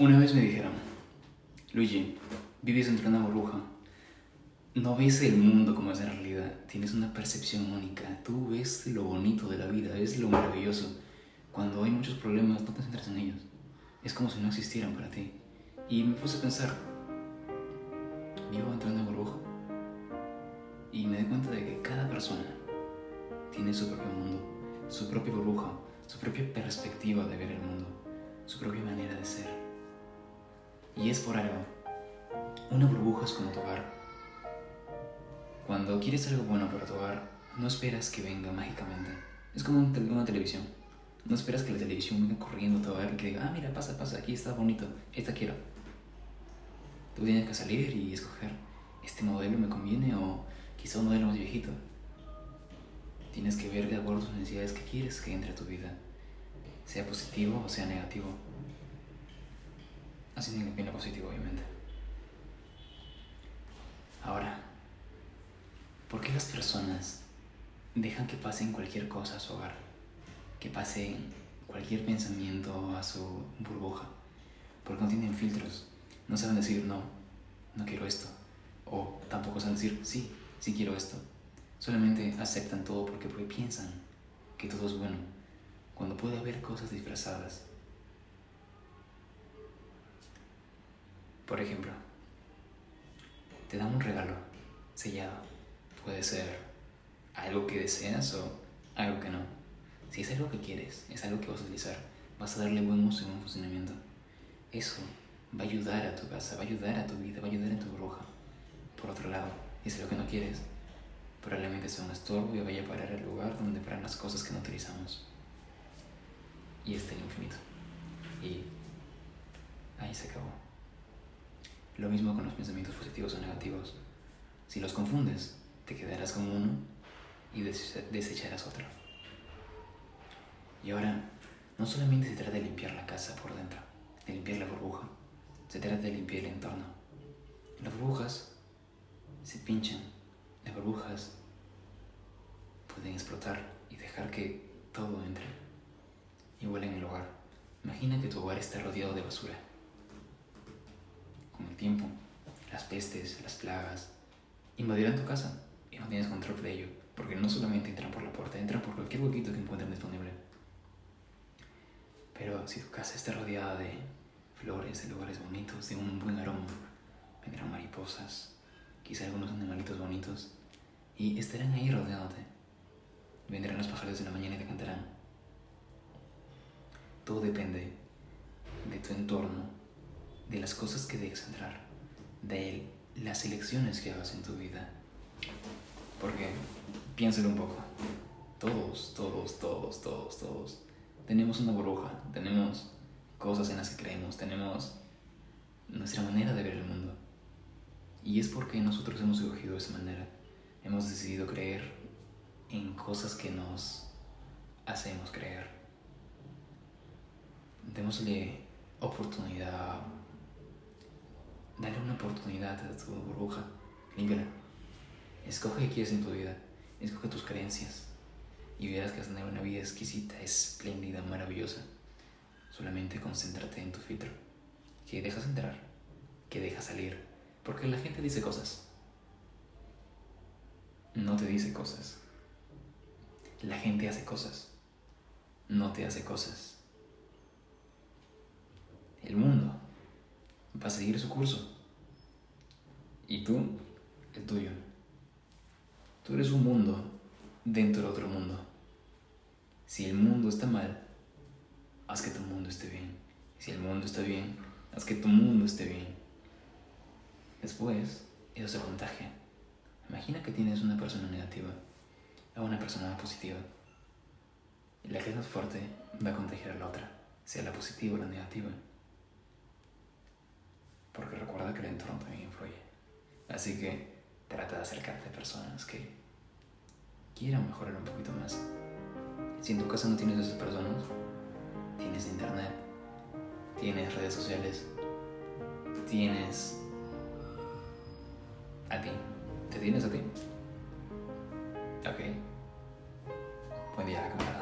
Una vez me dijeron, Luigi, vives dentro de una burbuja. No ves el mundo como es en realidad. Tienes una percepción única. Tú ves lo bonito de la vida, ves lo maravilloso. Cuando hay muchos problemas, no te centras en ellos. Es como si no existieran para ti. Y me puse a pensar, vivo dentro de una burbuja. Y me di cuenta de que cada persona tiene su propio mundo, su propia burbuja, su propia perspectiva de ver el mundo, su propia manera de ser. Y es por algo. Una burbuja es como tu hogar. Cuando quieres algo bueno para tu hogar, no esperas que venga mágicamente. Es como una televisión. No esperas que la televisión venga corriendo a tu hogar y que diga, ah, mira, pasa, pasa, aquí está bonito, esta quiero. Tú tienes que salir y escoger, este modelo me conviene o quizá un modelo más viejito. Tienes que ver de acuerdo a tus necesidades que quieres que entre a tu vida, sea positivo o sea negativo. Así bien lo positivo, obviamente. Ahora, ¿por qué las personas dejan que pasen cualquier cosa a su hogar? Que pasen cualquier pensamiento a su burbuja. Porque no tienen filtros. No saben decir no, no quiero esto. O tampoco saben decir sí, sí quiero esto. Solamente aceptan todo porque piensan que todo es bueno. Cuando puede haber cosas disfrazadas. Por ejemplo, te dan un regalo sellado. Puede ser algo que deseas o algo que no. Si es algo que quieres, es algo que vas a utilizar, vas a darle buen uso y buen funcionamiento. Eso va a ayudar a tu casa, va a ayudar a tu vida, va a ayudar en tu bruja. Por otro lado, si es algo que no quieres, probablemente sea un estorbo y vaya a parar el lugar donde paran las cosas que no utilizamos. Y este el infinito. Y ahí se acabó. Lo mismo con los pensamientos positivos o negativos. Si los confundes, te quedarás con uno y desecharás otro. Y ahora, no solamente se trata de limpiar la casa por dentro, de limpiar la burbuja, se trata de limpiar el entorno. Las burbujas se pinchan, las burbujas pueden explotar y dejar que todo entre. Igual en el hogar. Imagina que tu hogar está rodeado de basura. Tiempo, las pestes, las plagas, invadirán tu casa y no tienes control de ello, porque no solamente entran por la puerta, entran por cualquier huequito que encuentren disponible. Pero si tu casa está rodeada de flores, de lugares bonitos, de un buen aroma, vendrán mariposas, quizá algunos animalitos bonitos, y estarán ahí rodeándote. Vendrán los pájaros de la mañana y te cantarán. Todo depende de tu entorno, de las cosas que dejes entrar, de las elecciones que hagas en tu vida. Porque, piénsalo un poco, todos, todos, todos, todos, todos, tenemos una burbuja, tenemos cosas en las que creemos, tenemos nuestra manera de ver el mundo. Y es porque nosotros hemos escogido esa manera. Hemos decidido creer en cosas que nos hacemos creer. Démosle oportunidad. Dale una oportunidad a tu burbuja. Límpiala. Escoge qué quieres en tu vida. Escoge tus creencias. Y verás que vas a tener una vida exquisita, espléndida, maravillosa. Solamente concéntrate en tu filtro. Que dejas entrar. Que dejas salir. Porque la gente dice cosas. No te dice cosas. La gente hace cosas. No te hace cosas. El mundo va a seguir su curso. Y tú, el tuyo. Tú eres un mundo dentro de otro mundo. Si el mundo está mal, haz que tu mundo esté bien. Si el mundo está bien, haz que tu mundo esté bien. Después, eso se contagia. Imagina que tienes una persona negativa a una persona positiva. Y la que es más fuerte va a contagiar a la otra, sea la positiva o la negativa. Porque recuerda que el entorno también influye. Así que trata de acercarte a personas que quieran mejorar un poquito más. Si en tu casa no tienes esas personas, tienes internet, tienes redes sociales, tienes a ti. ¿Te tienes a ti? Ok. Buen día, camarada.